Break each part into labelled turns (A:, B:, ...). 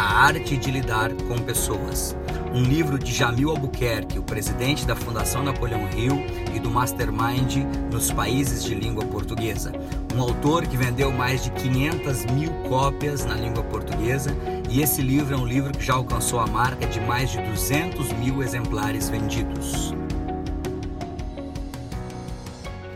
A: A Arte de Lidar com Pessoas. Um livro de Jamil Albuquerque, o presidente da Fundação Napoleão Hill e do Mastermind nos países de língua portuguesa. Um autor que vendeu mais de 500 mil cópias na língua portuguesa e esse livro é um livro que já alcançou a marca de mais de 200 mil exemplares vendidos.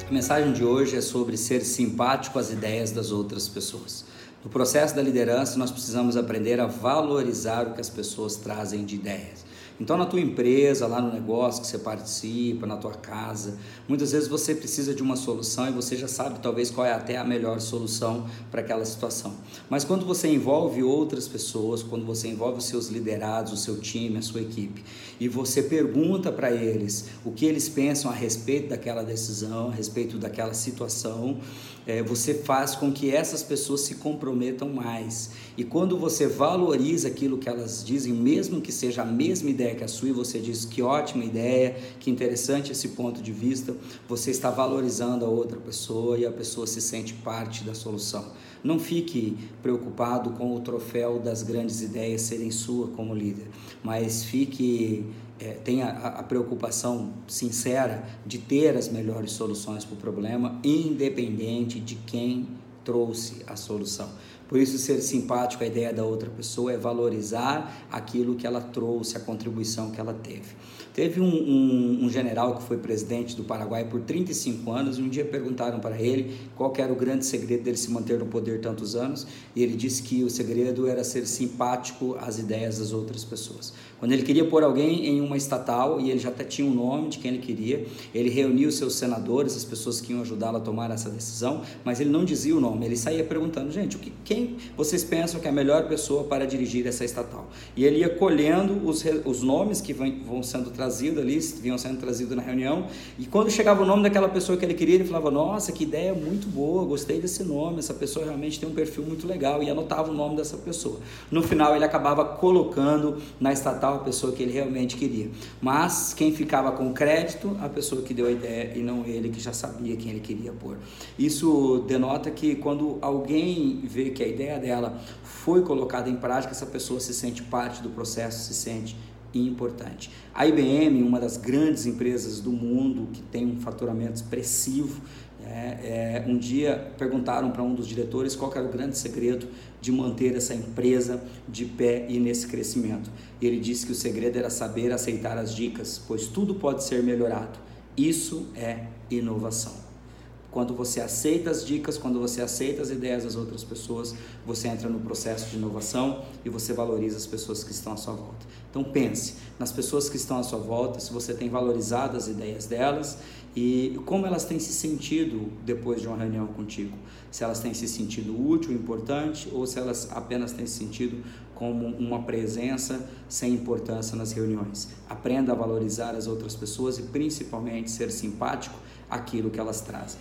A: A mensagem de hoje é sobre ser simpático às ideias das outras pessoas. No processo da liderança, nós precisamos aprender a valorizar o que as pessoas trazem de ideias. Então, na tua empresa, lá no negócio que você participa, na tua casa, muitas vezes você precisa de uma solução e você já sabe talvez qual é até a melhor solução para aquela situação. Mas quando você envolve outras pessoas, quando você envolve os seus liderados, o seu time, a sua equipe, e você pergunta para eles o que eles pensam a respeito daquela decisão, a respeito daquela situação, é, você faz com que essas pessoas se comprometam mais. E quando você valoriza aquilo que elas dizem, mesmo que seja a mesma ideia, ideia que a sua e você diz que ótima ideia, que interessante esse ponto de vista, você está valorizando a outra pessoa e a pessoa se sente parte da solução. Não fique preocupado com o troféu das grandes ideias serem sua como líder, mas fique é, tenha a, a, preocupação sincera de ter as melhores soluções para o problema, independente de quem trouxe a solução. Por isso, ser simpático à ideia da outra pessoa é valorizar aquilo que ela trouxe, a contribuição que ela teve. Teve um, um, um, general que foi presidente do Paraguai por 35 anos e um dia perguntaram para ele qual era o grande segredo dele se manter no poder tantos anos e ele disse que o segredo era ser simpático às ideias das outras pessoas. Quando ele queria pôr alguém em uma estatal e ele já até tinha um nome de quem ele queria, ele reunia os seus senadores, as pessoas que iam ajudá-lo a tomar essa decisão, mas ele não dizia o nome, ele saía perguntando, gente, o que, quem vocês pensam que é a melhor pessoa para dirigir essa estatal? E ele ia colhendo os, os nomes que vão, vão sendo trazidos trazido ali, vinham sendo trazidos na reunião, e quando chegava o nome daquela pessoa que ele queria, ele falava: Nossa, que ideia muito boa, gostei desse nome, essa pessoa realmente tem um perfil muito legal, e anotava o nome dessa pessoa. No final, ele acabava colocando na estatal a pessoa que ele realmente queria, mas quem ficava com crédito, a pessoa que deu a ideia e não ele que já sabia quem ele queria pôr. Isso denota que quando alguém vê que a ideia dela foi colocada em prática, essa pessoa se sente parte do processo, se sente importante. A IBM, uma das grandes empresas do mundo que tem um faturamento expressivo, é, é, um dia perguntaram para um dos diretores qual era o grande segredo de manter essa empresa de pé e nesse crescimento. E ele disse que o segredo era saber aceitar as dicas, pois tudo pode ser melhorado. Isso é inovação. Quando você aceita as dicas, quando você aceita as ideias das outras pessoas, você entra no processo de inovação e você valoriza as pessoas que estão à sua volta. Então pense nas pessoas que estão à sua volta, se você tem valorizado as ideias delas e como elas têm se sentido depois de uma reunião contigo. Se elas têm se sentido útil, importante ou se elas apenas têm se sentido como uma presença sem importância nas reuniões. Aprenda a valorizar as outras pessoas e principalmente ser simpático àquilo que elas trazem.